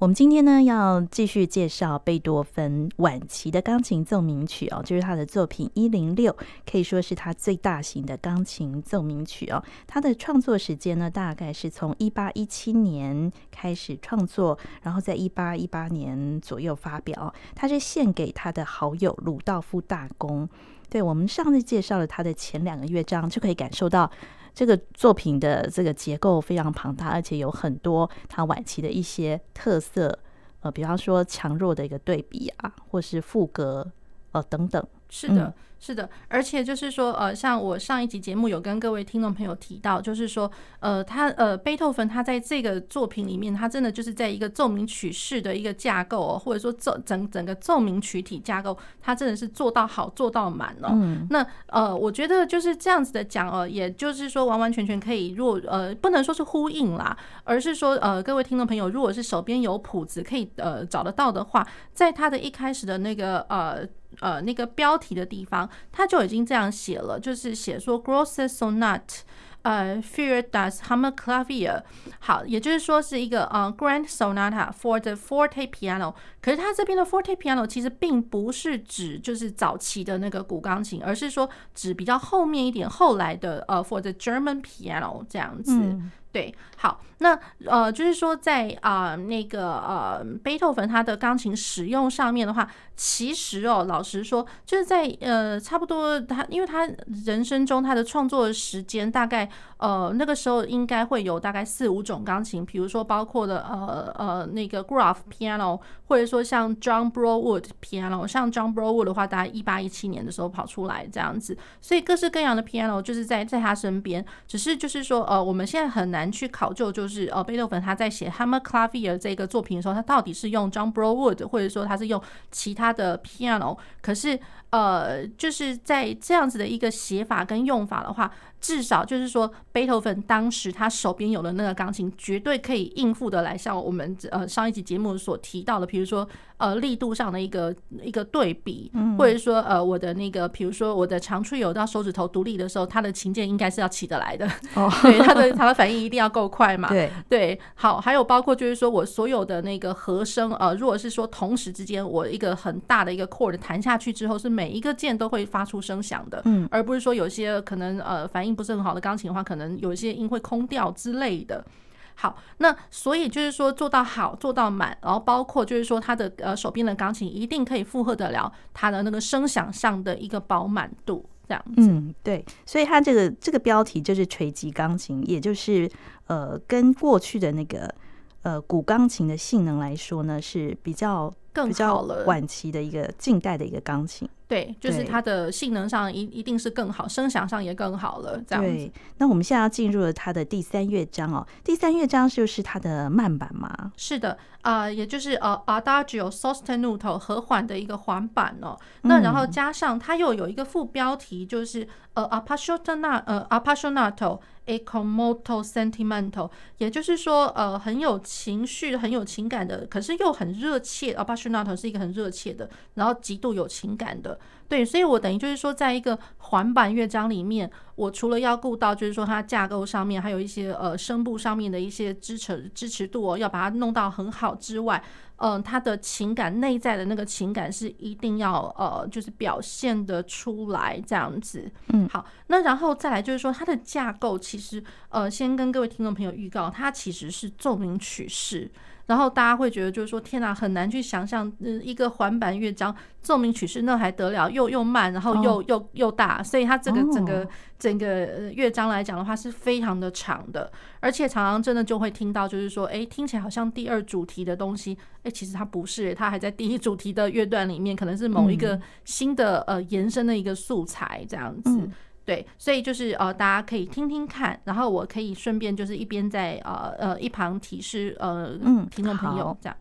我们今天呢要继续介绍贝多芬晚期的钢琴奏鸣曲哦，就是他的作品一零六，可以说是他最大型的钢琴奏鸣曲哦。他的创作时间呢，大概是从一八一七年开始创作，然后在一八一八年左右发表。他是献给他的好友鲁道夫大公。对，我们上次介绍了他的前两个乐章，就可以感受到。这个作品的这个结构非常庞大，而且有很多他晚期的一些特色，呃，比方说强弱的一个对比啊，或是副格，呃，等等。是的。嗯是的，而且就是说，呃，像我上一集节目有跟各位听众朋友提到，就是说，呃，他呃，贝多芬他在这个作品里面，他真的就是在一个奏鸣曲式的一个架构哦，或者说奏整整个奏鸣曲体架构，他真的是做到好，做到满哦。嗯。那呃，我觉得就是这样子的讲哦，也就是说完完全全可以，若呃，不能说是呼应啦，而是说呃，各位听众朋友，如果是手边有谱子可以呃找得到的话，在他的一开始的那个呃。呃，那个标题的地方，他就已经这样写了，就是写说 Grosse Sonate，呃，für das Hammerklavier，好，也就是说是一个呃 Grand Sonata for the Forte Piano。可是他这边的 Forte Piano 其实并不是指就是早期的那个古钢琴，而是说指比较后面一点后来的呃 For the German Piano 这样子。对，好，那呃，就是说在啊、那个呃，贝多芬他的钢琴使用上面的话，其实哦，老实说，就是在呃，差不多他，因为他人生中他的创作时间大概呃那个时候应该会有大概四五种钢琴，比如说包括了呃呃那个 Graf Piano，或者说像 John Broadwood Piano，像 John Broadwood 的话，大概一八一七年的时候跑出来这样子，所以各式各样的 Piano 就是在在他身边，只是就是说呃，我们现在很难。难去考究，就是呃，贝多芬他在写《Hammer Clavier》这个作品的时候，他到底是用 John Broadwood，或者说他是用其他的 piano，可是呃，就是在这样子的一个写法跟用法的话。至少就是说，贝多芬当时他手边有的那个钢琴，绝对可以应付的来。像我们呃上一集节目所提到的，比如说呃力度上的一个一个对比，或者说呃我的那个，比如说我的长 trio 到手指头独立的时候，它的琴键应该是要起得来的。哦，对，它的它的反应一定要够快嘛。对对，好，还有包括就是说我所有的那个和声，呃，如果是说同时之间我一个很大的一个 chord 弹下去之后，是每一个键都会发出声响的，嗯，而不是说有些可能呃反应。不是很好的钢琴的话，可能有一些音会空掉之类的。好，那所以就是说做到好，做到满，然后包括就是说他的呃手边的钢琴一定可以负荷得了他的那个声响上的一个饱满度，这样子。嗯，对。所以他这个这个标题就是锤击钢琴，也就是呃跟过去的那个呃古钢琴的性能来说呢是比较更好了，晚期的一个近代的一个钢琴。对，就是它的性能上一一定是更好，声响上也更好了。这样子。对，那我们现在要进入了它的第三乐章哦。第三乐章就是它的慢板嘛？是的，啊、呃，也就是呃，Adagio sostenuto 和缓的一个缓板哦。那然后加上它又有一个副标题，就是呃，Appassionato 呃，Appassionato ecomotosentimental，也就是说呃，很有情绪、很有情感的，可是又很热切。Appassionato 是一个很热切的，然后极度有情感的。对，所以我等于就是说，在一个环板乐章里面，我除了要顾到，就是说它架构上面还有一些呃声部上面的一些支持支持度哦，要把它弄到很好之外，嗯、呃，它的情感内在的那个情感是一定要呃，就是表现的出来这样子。嗯，好，那然后再来就是说它的架构，其实呃，先跟各位听众朋友预告，它其实是奏鸣曲式。然后大家会觉得，就是说，天哪，很难去想象，嗯，一个环板乐章奏鸣曲式那还得了，又又慢，然后又、oh. 又又大，所以它这个整个整个乐章来讲的话是非常的长的，而且常常真的就会听到，就是说，哎，听起来好像第二主题的东西，哎，其实它不是，它还在第一主题的乐段里面，可能是某一个新的呃延伸的一个素材这样子。嗯对，所以就是呃，大家可以听听看，然后我可以顺便就是一边在呃呃一旁提示呃听众朋友这样。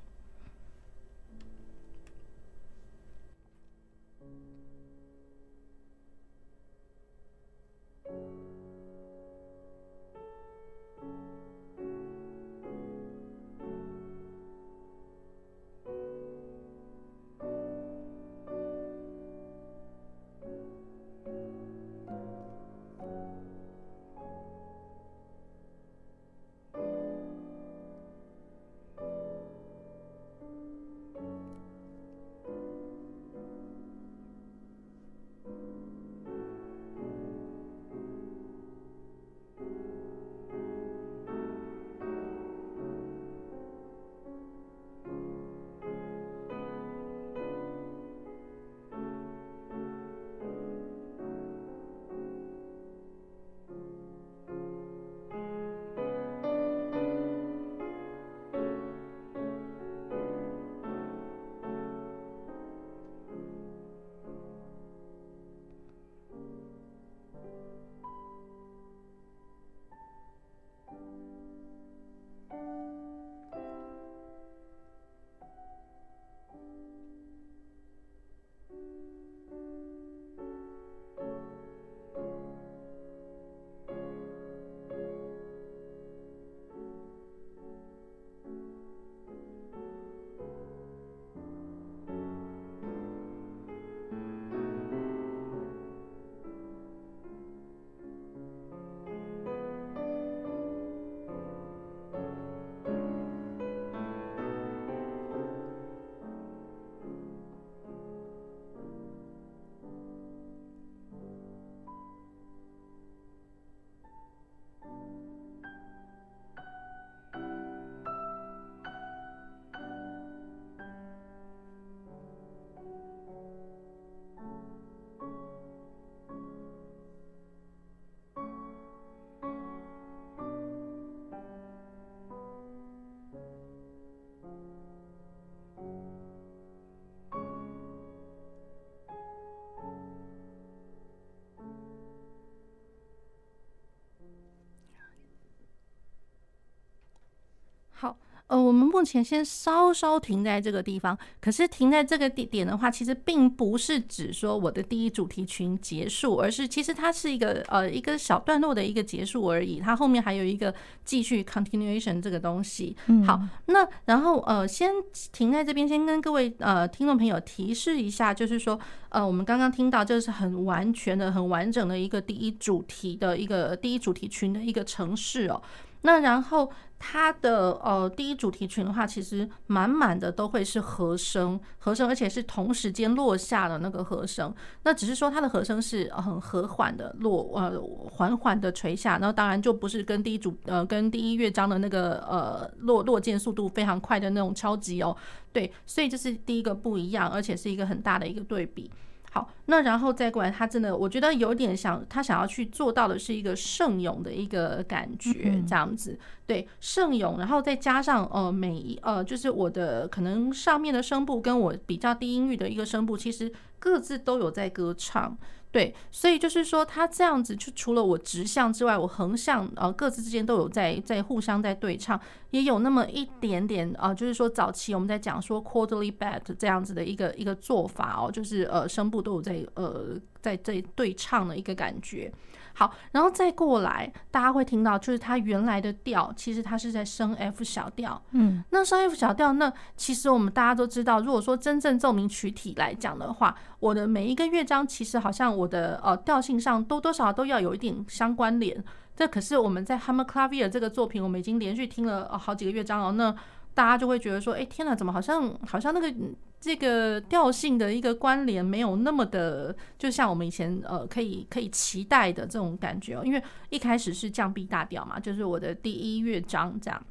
目前先稍稍停在这个地方。可是停在这个地点的话，其实并不是指说我的第一主题群结束，而是其实它是一个呃一个小段落的一个结束而已。它后面还有一个继续 continuation 这个东西。好，那然后呃，先停在这边，先跟各位呃听众朋友提示一下，就是说呃，我们刚刚听到这是很完全的、很完整的一个第一主题的一个第一主题群的一个城市哦。那然后它的呃第一主题群的话，其实满满的都会是和声，和声，而且是同时间落下的那个和声。那只是说它的和声是很和缓的落，呃缓缓的垂下。那当然就不是跟第一主呃跟第一乐章的那个呃落落键速度非常快的那种敲击哦。对，所以这是第一个不一样，而且是一个很大的一个对比。好，那然后再过来，他真的，我觉得有点想，他想要去做到的是一个圣咏的一个感觉，这样子，对，圣咏，然后再加上呃，每一呃，就是我的可能上面的声部跟我比较低音域的一个声部，其实各自都有在歌唱。对，所以就是说，他这样子，就除了我直向之外，我横向呃各自之间都有在在互相在对唱，也有那么一点点啊、就是说早期我们在讲说 quarterly bat 这样子的一个一个做法哦，就是呃声部都有在呃在在对唱的一个感觉。好，然后再过来，大家会听到，就是它原来的调，其实它是在升 F 小调。嗯，那升 F 小调，那其实我们大家都知道，如果说真正奏鸣曲体来讲的话，我的每一个乐章，其实好像我的呃调性上多多少少都要有一点相关联。这可是我们在 Hammerklavier 这个作品，我们已经连续听了好几个乐章哦，那大家就会觉得说，哎，天哪，怎么好像好像那个。这个调性的一个关联没有那么的，就像我们以前呃可以可以期待的这种感觉哦，因为一开始是降 B 大调嘛，就是我的第一乐章这样。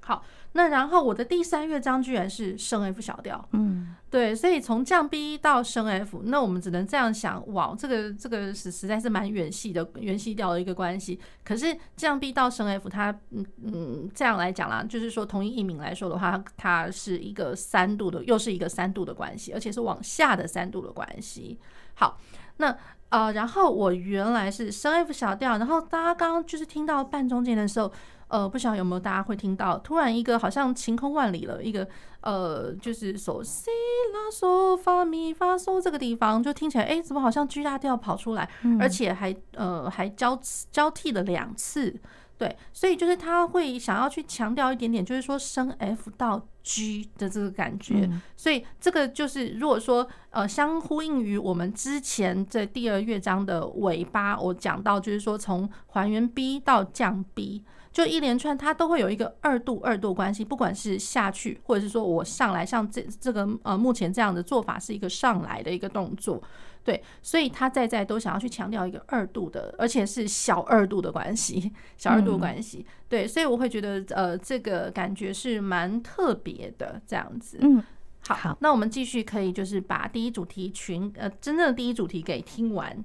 好，那然后我的第三乐章居然是升 F 小调，嗯，对，所以从降 B 到升 F，那我们只能这样想，哇，这个这个是实在是蛮远系的远系调的一个关系。可是降 B 到升 F，它嗯嗯这样来讲啦，就是说同一艺名来说的话，它是一个三度的，又是一个三度的关系，而且是往下的三度的关系。好，那呃，然后我原来是升 F 小调，然后大家刚刚就是听到半中间的时候。呃，不晓得有没有大家会听到，突然一个好像晴空万里了，一个呃，就是嗦西拉嗦发咪发嗦这个地方，就听起来，哎，怎么好像 G 大调跑出来，嗯、而且还呃还交交替了两次，对，所以就是他会想要去强调一点点，就是说升 F 到 G 的这个感觉，嗯、所以这个就是如果说呃相呼应于我们之前这第二乐章的尾巴，我讲到就是说从还原 B 到降 B。就一连串，它都会有一个二度二度关系，不管是下去，或者是说我上来，像这这个呃，目前这样的做法是一个上来的一个动作，对，所以他在在都想要去强调一个二度的，而且是小二度的关系，小二度关系，对，所以我会觉得呃，这个感觉是蛮特别的这样子。嗯，好，那我们继续可以就是把第一主题群呃，真正的第一主题给听完。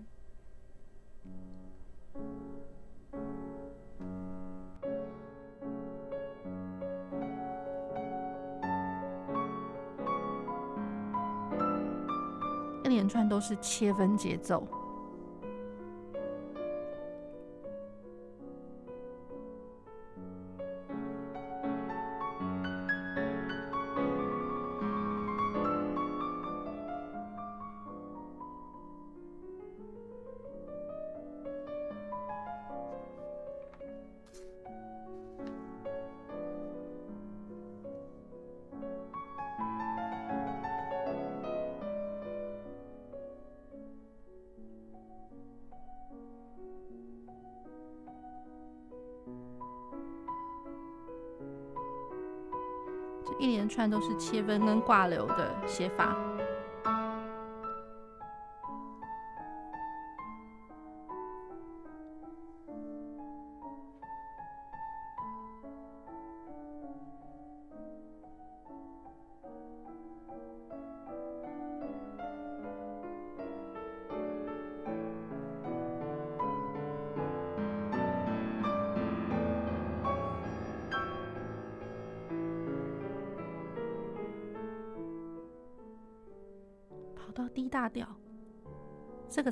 连串都是切分节奏。一连串都是切分跟挂留的写法。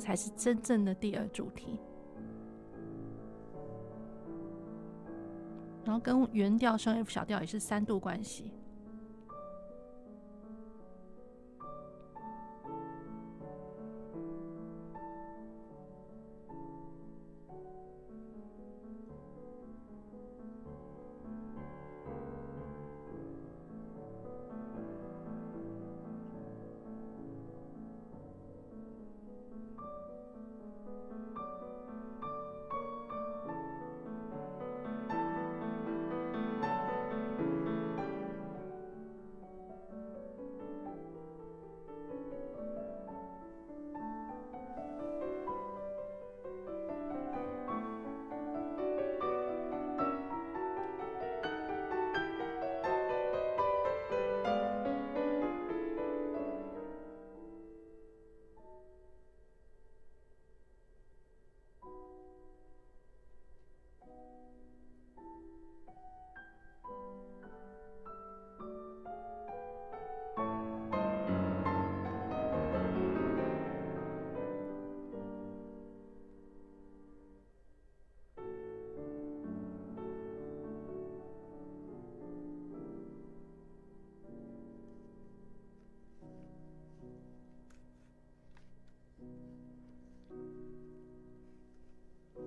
才是真正的第二主题。然后跟原调升 F 小调也是三度关系。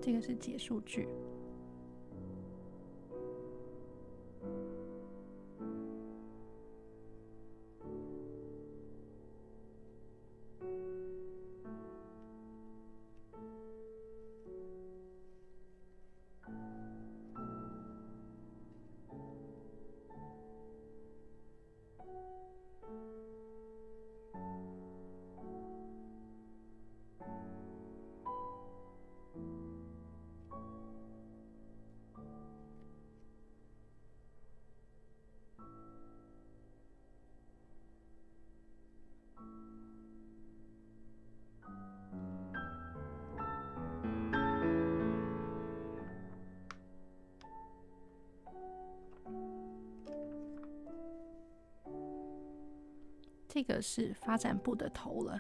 这个是结束句。这个是发展部的头了。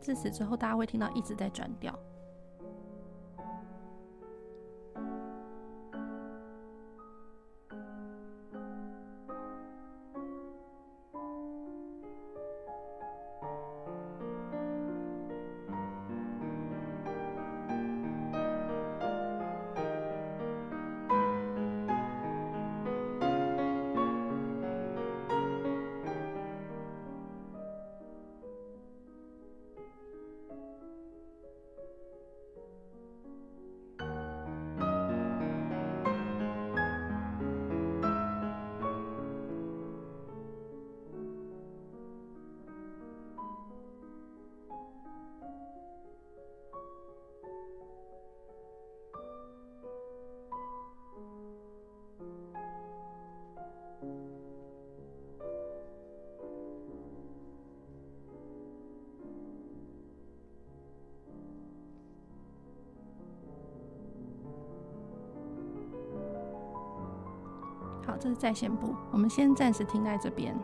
自此之后，大家会听到一直在转调。这是在线部，我们先暂时停在这边。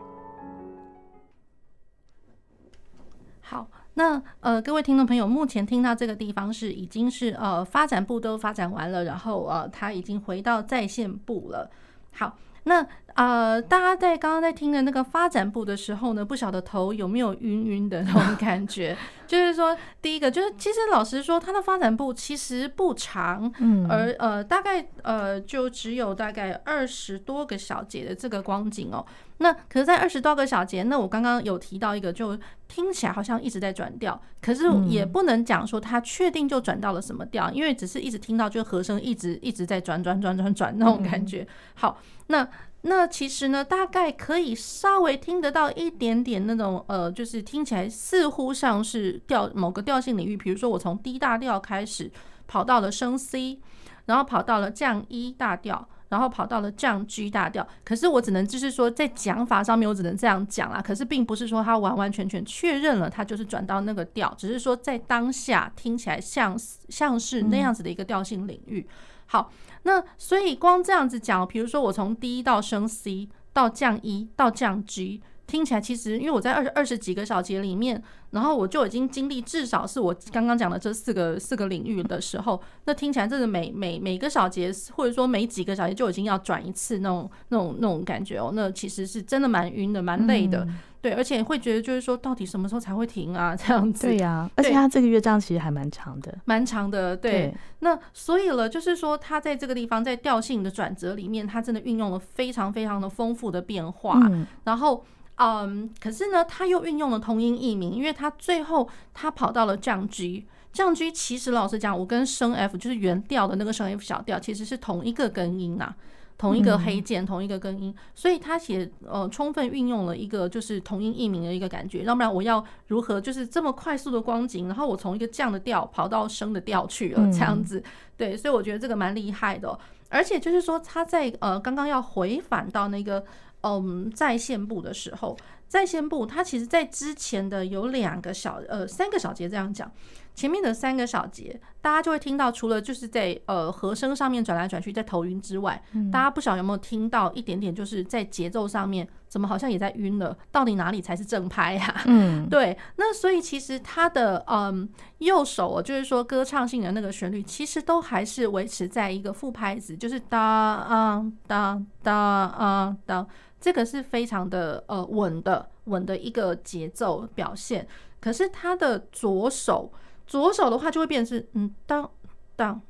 好，那呃，各位听众朋友，目前听到这个地方是已经是呃发展部都发展完了，然后呃，他已经回到在线部了。好。那呃，大家在刚刚在听的那个发展部的时候呢，不晓得头有没有晕晕的那种感觉？就是说，第一个就是，其实老实说，它的发展部其实不长，嗯，而呃，大概呃，就只有大概二十多个小节的这个光景哦。那可是，在二十多个小节，那我刚刚有提到一个，就听起来好像一直在转调，可是也不能讲说它确定就转到了什么调，因为只是一直听到就和声一直一直在转转转转转那种感觉。好，那。那其实呢，大概可以稍微听得到一点点那种呃，就是听起来似乎像是调某个调性领域，比如说我从 D 大调开始跑到了升 C，然后跑到了降 E 大调，然后跑到了降 G 大调。可是我只能就是说在讲法上面，我只能这样讲啦。可是并不是说它完完全全确认了它就是转到那个调，只是说在当下听起来像像是那样子的一个调性领域。好，那所以光这样子讲，比如说我从 D 到升 C 到降 E 到降 G。听起来其实，因为我在二二十几个小节里面，然后我就已经经历至少是我刚刚讲的这四个四个领域的时候，那听起来真的每每每个小节或者说每几个小节就已经要转一次那种那种那种感觉哦，那其实是真的蛮晕的，蛮累的，对，而且会觉得就是说到底什么时候才会停啊？这样子。对呀、啊，而且他这个乐章其实还蛮长的，蛮长的。对，对那所以了，就是说他在这个地方在调性的转折里面，他真的运用了非常非常的丰富的变化，嗯、然后。嗯，可是呢，他又运用了同音异名，因为他最后他跑到了降 G，降 G 其实老实讲，我跟升 F 就是原调的那个升 F 小调其实是同一个根音呐、啊，同一个黑键，同一个根音，所以他写呃充分运用了一个就是同音异名的一个感觉，要不然我要如何就是这么快速的光景，然后我从一个降的调跑到升的调去了这样子，对，所以我觉得这个蛮厉害的、喔，而且就是说他在呃刚刚要回返到那个。嗯，在线部的时候，在线部它其实在之前的有两个小呃三个小节这样讲，前面的三个小节大家就会听到，除了就是在呃和声上面转来转去在头晕之外，嗯、大家不晓得有没有听到一点点，就是在节奏上面怎么好像也在晕了，到底哪里才是正拍呀、啊？嗯，对，那所以其实它的嗯右手就是说歌唱性的那个旋律，其实都还是维持在一个副拍子，就是哒啊哒哒啊哒。这个是非常的呃稳的稳的一个节奏表现，可是他的左手左手的话就会变成是嗯当当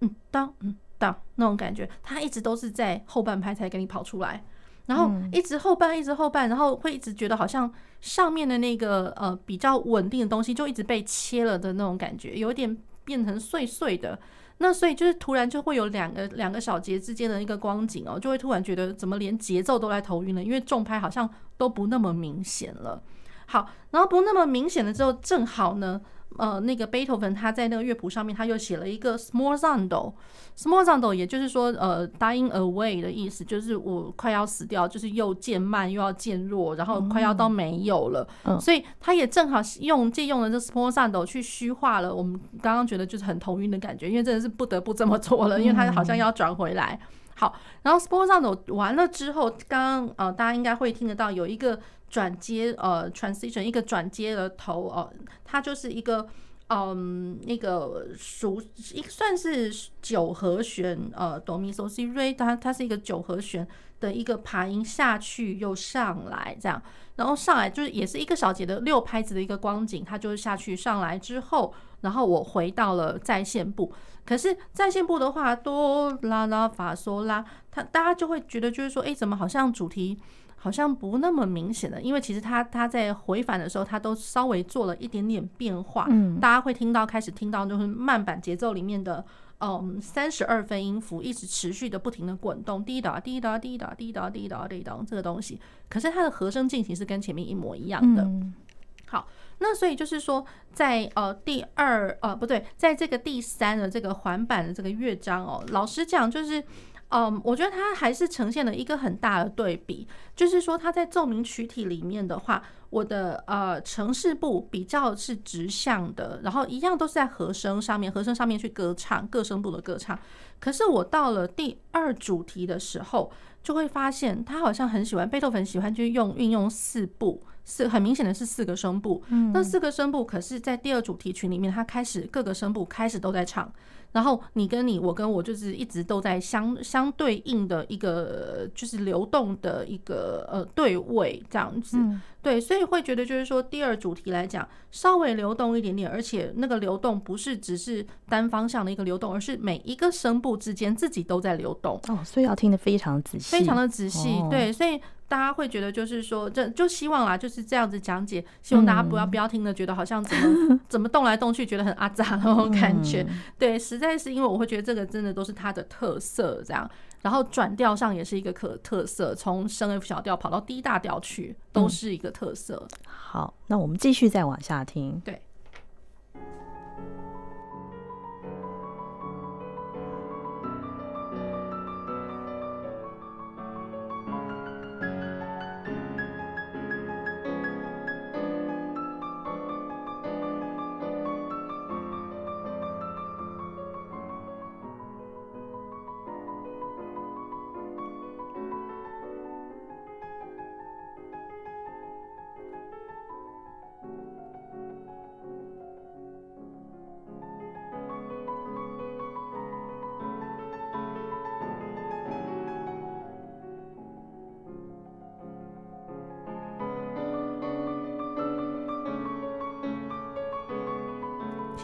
嗯当嗯当那种感觉，他一直都是在后半拍才给你跑出来，然后一直后半一直后半，然后会一直觉得好像上面的那个呃比较稳定的东西就一直被切了的那种感觉，有点变成碎碎的。那所以就是突然就会有两个两个小节之间的一个光景哦，就会突然觉得怎么连节奏都来头晕了，因为重拍好像都不那么明显了。好，然后不那么明显了之后，正好呢。呃，那个贝多芬他在那个乐谱上面，他又写了一个 smorzando，smorzando 也就是说，呃，dying away 的意思，就是我快要死掉，就是又渐慢又要渐弱，然后快要到没有了。嗯，所以他也正好用借用了这 smorzando 去虚化了我们刚刚觉得就是很头晕的感觉，因为真的是不得不这么做了，因为他好像要转回来。好，然后 smorzando 完了之后，刚刚呃大家应该会听得到有一个。转接呃，transition 一个转接的头哦，它就是一个嗯，那个属一算是九和弦呃，哆咪嗦西瑞，它它是一个九和弦的一个爬音下去又上来这样，然后上来就是也是一个小节的六拍子的一个光景，它就是下去上来之后，然后我回到了在线部，可是在线部的话，哆啦啦发嗦啦，它大家就会觉得就是说，哎，怎么好像主题。好像不那么明显的，因为其实他他在回返的时候，他都稍微做了一点点变化。嗯，大家会听到开始听到就是慢板节奏里面的，嗯，三十二分音符一直持续的不停的滚动，滴答滴答滴答滴答滴答滴答这个东西。可是它的和声进行是跟前面一模一样的。好，那所以就是说在呃第二呃不对，在这个第三的这个环板的这个乐章哦，老实讲就是。嗯，我觉得它还是呈现了一个很大的对比，就是说它在奏鸣曲体里面的话，我的呃城市部比较是直向的，然后一样都是在和声上面，和声上面去歌唱各声部的歌唱。可是我到了第二主题的时候，就会发现他好像很喜欢贝多芬喜欢去用运用四部，是很明显的是四个声部。那四个声部可是在第二主题群里面，他开始各个声部开始都在唱。然后你跟你，我跟我，就是一直都在相相对应的一个，就是流动的一个呃对位这样子，对，所以会觉得就是说第二主题来讲稍微流动一点点，而且那个流动不是只是单方向的一个流动，而是每一个声部之间自己都在流动哦，所以要听得非常仔细，非常的仔细，对，所以。大家会觉得就是说，这就希望啦，就是这样子讲解，希望大家不要不要听的觉得好像怎么 怎么动来动去，觉得很阿杂那种感觉。对，实在是因为我会觉得这个真的都是它的特色，这样。然后转调上也是一个可特色，从升 F 小调跑到 D 大调去，都是一个特色。好，那我们继续再往下听。对。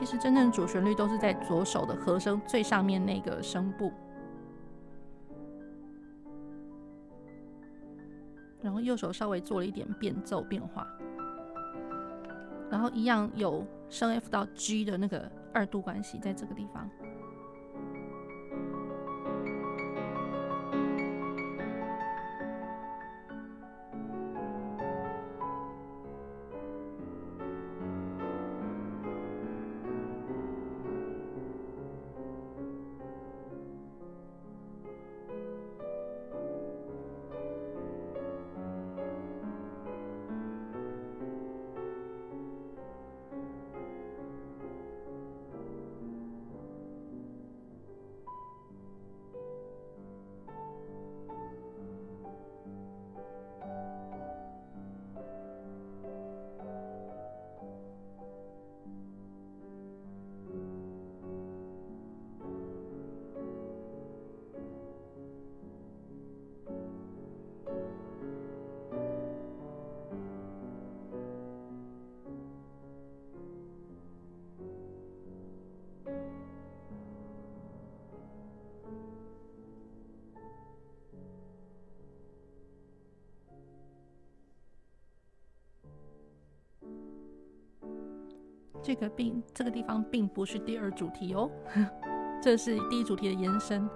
其实真正主旋律都是在左手的和声最上面那个声部，然后右手稍微做了一点变奏变化，然后一样有升 F 到 G 的那个二度关系在这个地方。这个并这个地方并不是第二主题哦，这是第一主题的延伸。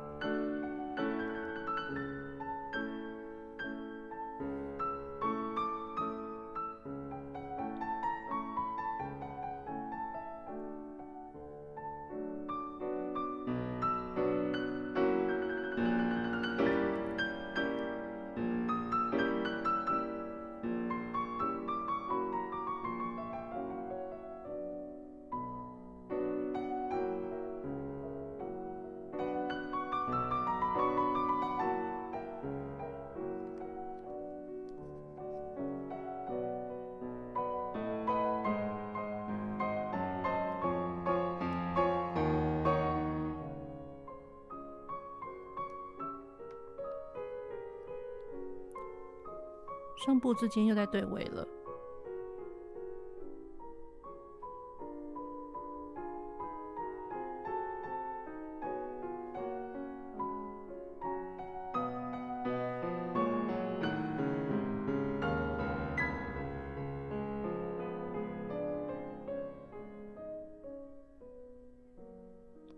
之间又在对位了。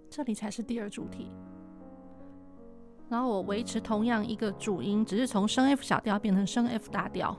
这里才是第二主题。然后我维持同样一个主音，只是从升 F 小调变成升 F 大调。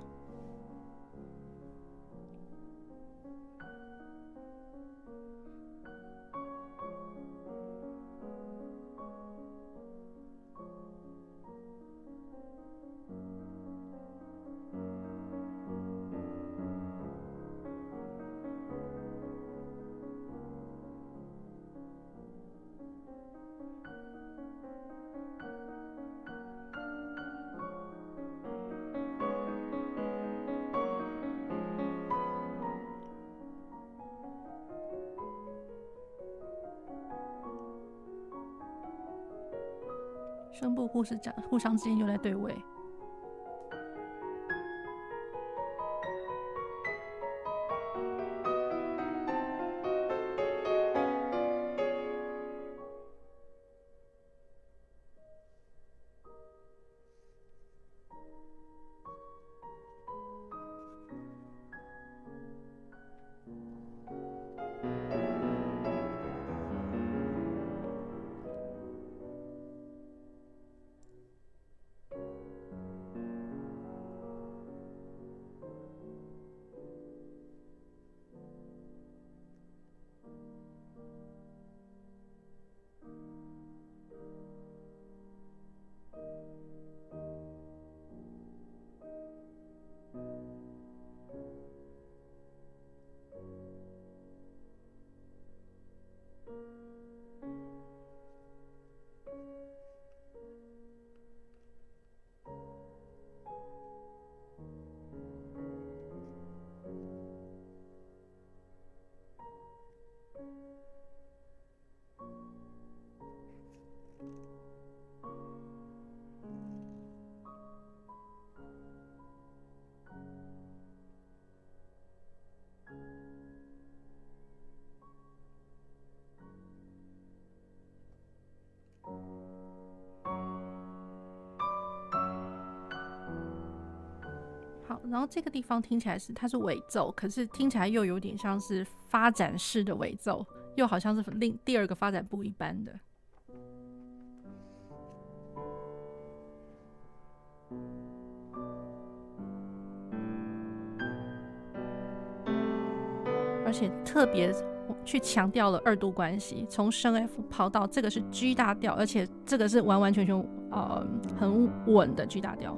声部互是讲互相之间又在对位。然后这个地方听起来是它是尾奏，可是听起来又有点像是发展式的尾奏，又好像是另第二个发展部一般的。而且特别去强调了二度关系，从升 F 跑到这个是 G 大调，而且这个是完完全全呃很稳的 G 大调。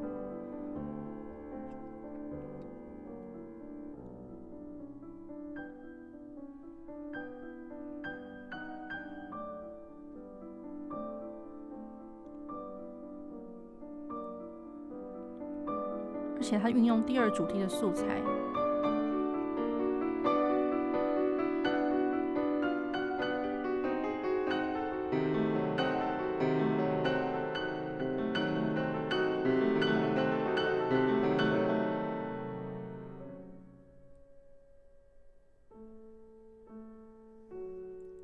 且它运用第二主题的素材。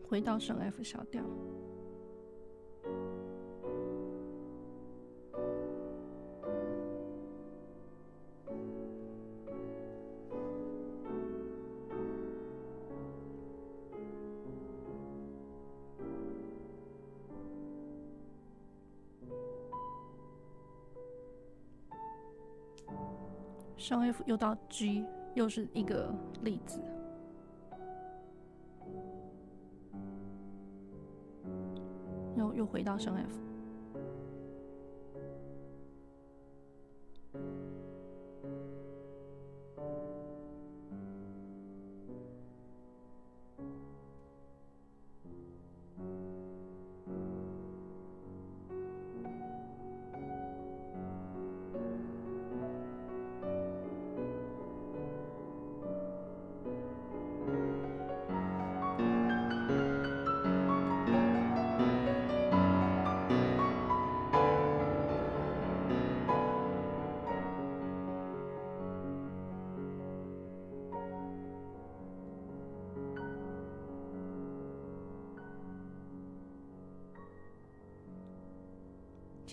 回到升 F 小调，升 F 又到 G，又是一个例子。又回到升 F。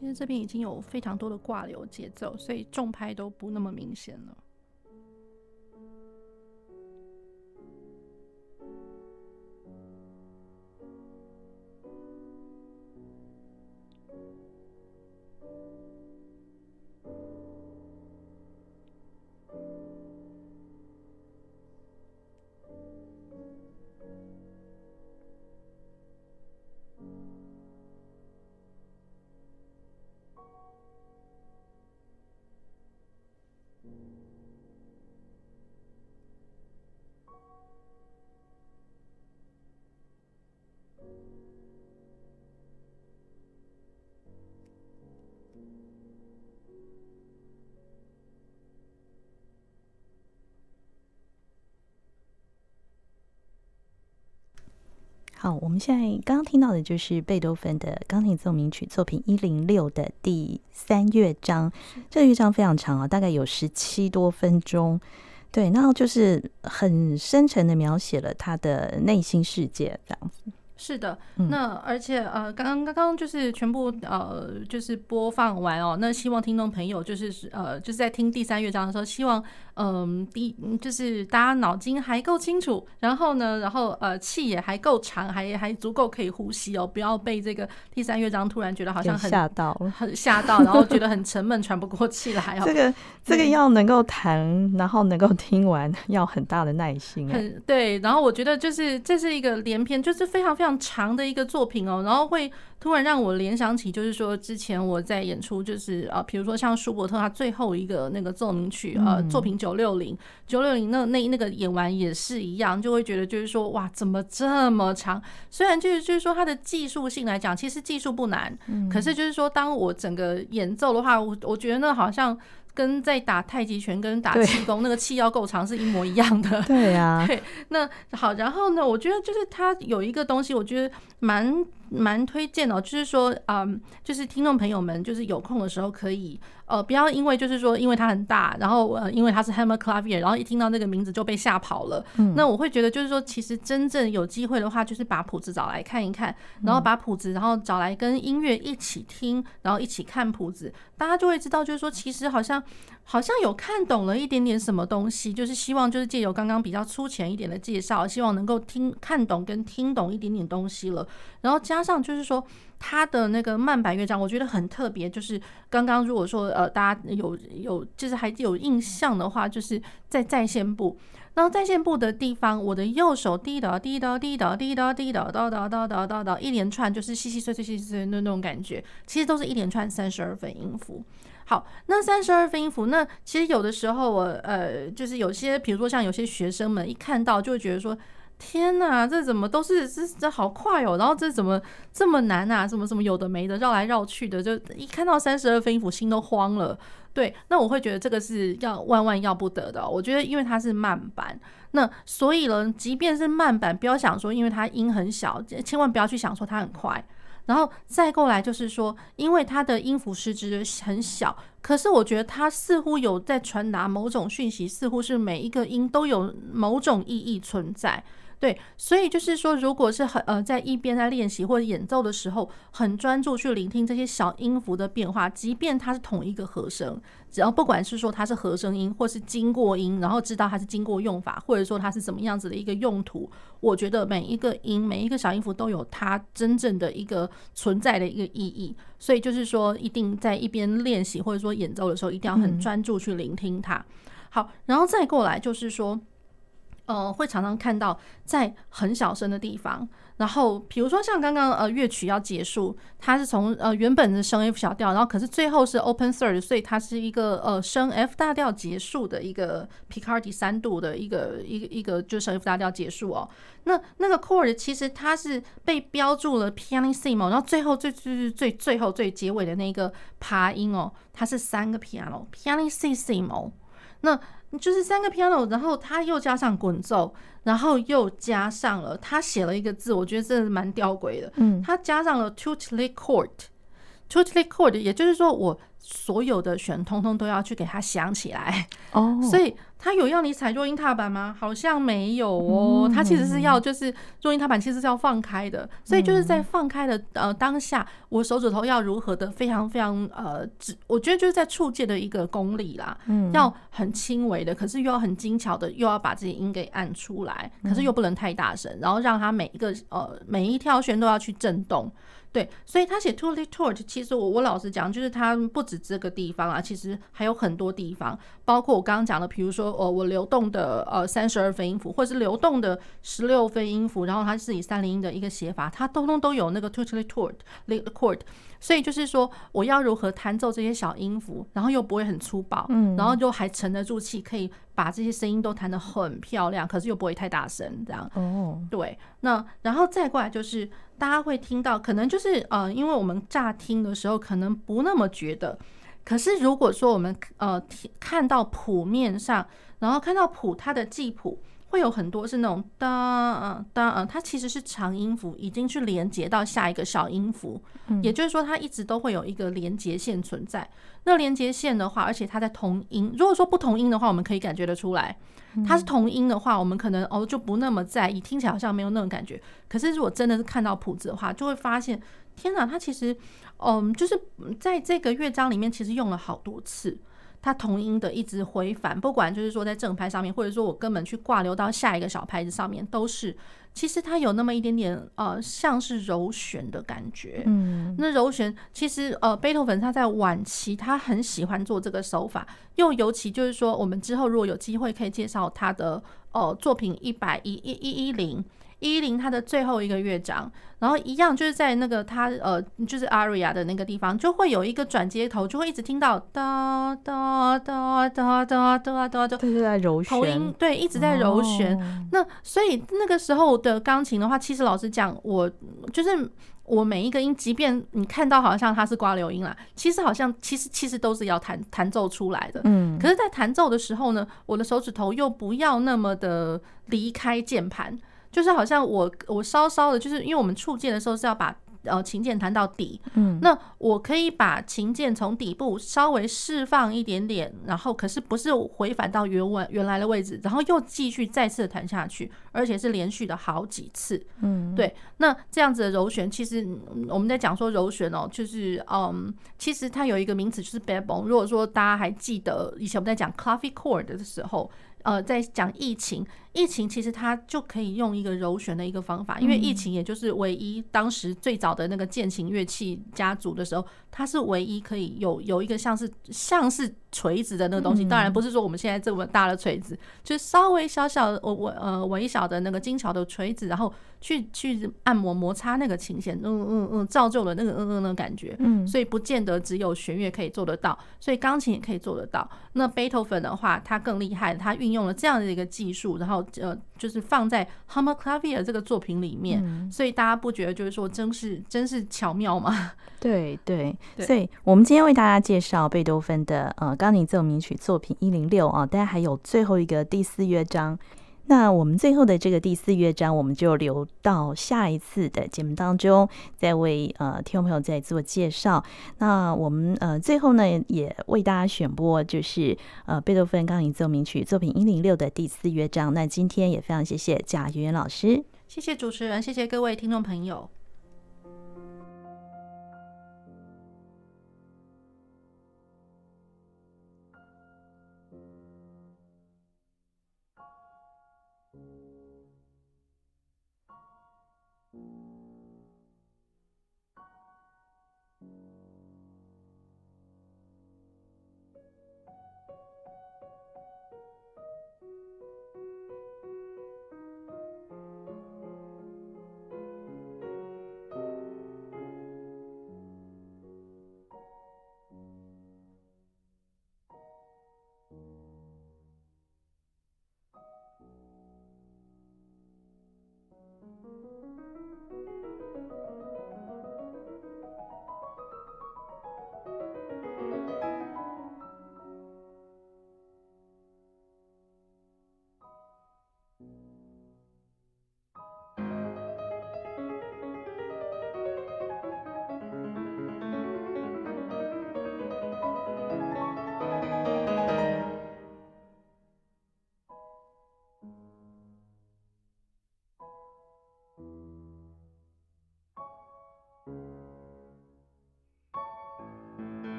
其实这边已经有非常多的挂流节奏，所以重拍都不那么明显了。好，我们现在刚刚听到的就是贝多芬的钢琴奏鸣曲作品一零六的第三乐章。这个乐章非常长啊，大概有十七多分钟。对，然后就是很深沉的描写了他的内心世界，这样子。是的，那而且呃，刚刚刚刚就是全部呃，就是播放完哦。那希望听众朋友就是呃，就是在听第三乐章的时候，希望嗯，第就是大家脑筋还够清楚，然后呢，然后呃，气也还够长，还还足够可以呼吸哦，不要被这个第三乐章突然觉得好像很吓到，很吓到，然后觉得很沉闷，喘不过气来哦。这个这个要能够弹，然后能够听完，要很大的耐心。很对，然后我觉得就是这是一个连篇，就是非常非常。长的一个作品哦，然后会突然让我联想起，就是说之前我在演出，就是啊，比如说像舒伯特他最后一个那个奏鸣曲呃作品九六零九六零那那那个演完也是一样，就会觉得就是说哇，怎么这么长？虽然就是就是说它的技术性来讲，其实技术不难，可是就是说当我整个演奏的话，我我觉得那好像。跟在打太极拳跟打气功那个气要够长是一模一样的。对呀，对。那好，然后呢，我觉得就是它有一个东西，我觉得蛮蛮推荐的，就是说，嗯，就是听众朋友们，就是有空的时候可以。呃，不要因为就是说，因为它很大，然后呃，因为它是 Hammer Clavier，然后一听到那个名字就被吓跑了。嗯。那我会觉得就是说，其实真正有机会的话，就是把谱子找来看一看，然后把谱子，然后找来跟音乐一起听，然后一起看谱子，大家就会知道，就是说，其实好像好像有看懂了一点点什么东西，就是希望就是借由刚刚比较粗浅一点的介绍，希望能够听看懂跟听懂一点点东西了。然后加上就是说他的那个慢板乐章，我觉得很特别。就是刚刚如果说呃大家有有就是还有印象的话，就是在在线部，然后在线部的地方，我的右手滴答滴答滴答滴答滴答哒哒哒哒哒哒一连串就是细细碎碎细细碎那那种感觉，其实都是一连串三十二分音符。好，那三十二分音符，那其实有的时候我呃，就是有些，比如说像有些学生们一看到就会觉得说，天哪，这怎么都是这这好快哦，然后这怎么这么难啊？什么什么有的没的，绕来绕去的，就一看到三十二分音符，心都慌了。对，那我会觉得这个是要万万要不得的。我觉得因为它是慢板，那所以呢，即便是慢板，不要想说因为它音很小，千万不要去想说它很快。然后再过来就是说，因为它的音符时值很小，可是我觉得它似乎有在传达某种讯息，似乎是每一个音都有某种意义存在。对，所以就是说，如果是很呃，在一边在练习或者演奏的时候，很专注去聆听这些小音符的变化，即便它是同一个和声，只要不管是说它是和声音，或是经过音，然后知道它是经过用法，或者说它是怎么样子的一个用途，我觉得每一个音，每一个小音符都有它真正的一个存在的一个意义。所以就是说，一定在一边练习或者说演奏的时候，一定要很专注去聆听它。好，然后再过来就是说。呃，会常常看到在很小声的地方，然后比如说像刚刚呃乐曲要结束，它是从呃原本的升 F 小调，然后可是最后是 Open Third，所以它是一个呃升 F 大调结束的一个 Picardy 三度的一个一个一个就升 F 大调结束哦。那那个 chord 其实它是被标注了 pianissimo，然后最后最最最最最后最结尾的那个爬音哦，它是三个 piano pianissimo，那。就是三个 piano，然后他又加上滚奏，然后又加上了他写了一个字，我觉得真的是蛮吊诡的。嗯，他加上了 tutti chord，tutti chord，也就是说我所有的弦通通都要去给它响起来。哦，所以。他有要你踩弱音踏板吗？好像没有哦。他其实是要，就是弱音踏板其实是要放开的，所以就是在放开的呃当下，我手指头要如何的非常非常呃，我觉得就是在触界的一个功力啦，要很轻微的，可是又要很精巧的，又要把自己音给按出来，可是又不能太大声，然后让它每一个呃每一条弦都要去震动。对，所以他写 tutti tort，其实我我老实讲，就是他不止这个地方啊，其实还有很多地方，包括我刚刚讲的，比如说哦，我流动的呃三十二分音符，或是流动的十六分音符，然后他是以三连音的一个写法，他通通都有那个 tutti tort chord。所以就是说，我要如何弹奏这些小音符，然后又不会很粗暴，嗯，然后就还沉得住气，可以把这些声音都弹得很漂亮，可是又不会太大声，这样。哦，对。那然后再过来就是，大家会听到，可能就是呃，因为我们乍听的时候可能不那么觉得，可是如果说我们呃看到谱面上，然后看到谱它的记谱。会有很多是那种哒嗯哒嗯，它其实是长音符，已经去连接到下一个小音符，也就是说它一直都会有一个连接线存在。那连接线的话，而且它在同音，如果说不同音的话，我们可以感觉得出来。它是同音的话，我们可能哦就不那么在意，听起来好像没有那种感觉。可是如果真的是看到谱子的话，就会发现，天哪，它其实嗯，就是在这个乐章里面，其实用了好多次。它同音的一直回返，不管就是说在正拍上面，或者说我根本去挂留到下一个小拍子上面，都是其实它有那么一点点呃，像是柔弦的感觉。嗯，那柔弦其实呃，贝多芬他在晚期他很喜欢做这个手法，又尤其就是说，我们之后如果有机会可以介绍他的呃作品一百一一一一零。一零它的最后一个乐章，然后一样就是在那个它呃就是 aria 的那个地方，就会有一个转接头，就会一直听到哒哒哒哒哒哒哒，就是在柔弦，头音对，一直在柔弦。哦、那所以那个时候的钢琴的话，其实老实讲，我就是我每一个音，即便你看到好像它是刮流音啦，其实好像其实其实都是要弹弹奏出来的。嗯，可是，在弹奏的时候呢，我的手指头又不要那么的离开键盘。就是好像我我稍稍的，就是因为我们触键的时候是要把呃琴键弹到底，嗯，那我可以把琴键从底部稍微释放一点点，然后可是不是回返到原文原来的位置，然后又继续再次弹下去，而且是连续的好几次，嗯，对。那这样子的柔弦，其实我们在讲说柔弦哦，就是嗯，其实它有一个名词就是 backbone。如果说大家还记得以前我们在讲 clavichord 的时候。呃，在讲异琴，异琴其实它就可以用一个柔弦的一个方法，因为疫情也就是唯一当时最早的那个键琴乐器家族的时候，它是唯一可以有有一个像是像是锤子的那个东西。当然不是说我们现在这么大的锤子，就稍微小小的我我呃微小的那个精巧的锤子，然后去去按摩摩擦那个琴弦，嗯嗯嗯，造就了那个嗯嗯的感觉。嗯，所以不见得只有弦乐可以做得到，所以钢琴也可以做得到。那贝多芬的话，他更厉害，他运用了这样的一个技术，然后呃，就是放在 Hammer Clavier 这个作品里面，嗯、所以大家不觉得就是说真是真是巧妙吗？对对，对所以我们今天为大家介绍贝多芬的呃钢琴奏鸣曲作品一零六啊，大家还有最后一个第四乐章。那我们最后的这个第四乐章，我们就留到下一次的节目当中，再为呃听众朋友再做介绍。那我们呃最后呢，也为大家选播就是呃贝多芬钢琴奏鸣曲作品一零六的第四乐章。那今天也非常谢谢贾圆圆老师，谢谢主持人，谢谢各位听众朋友。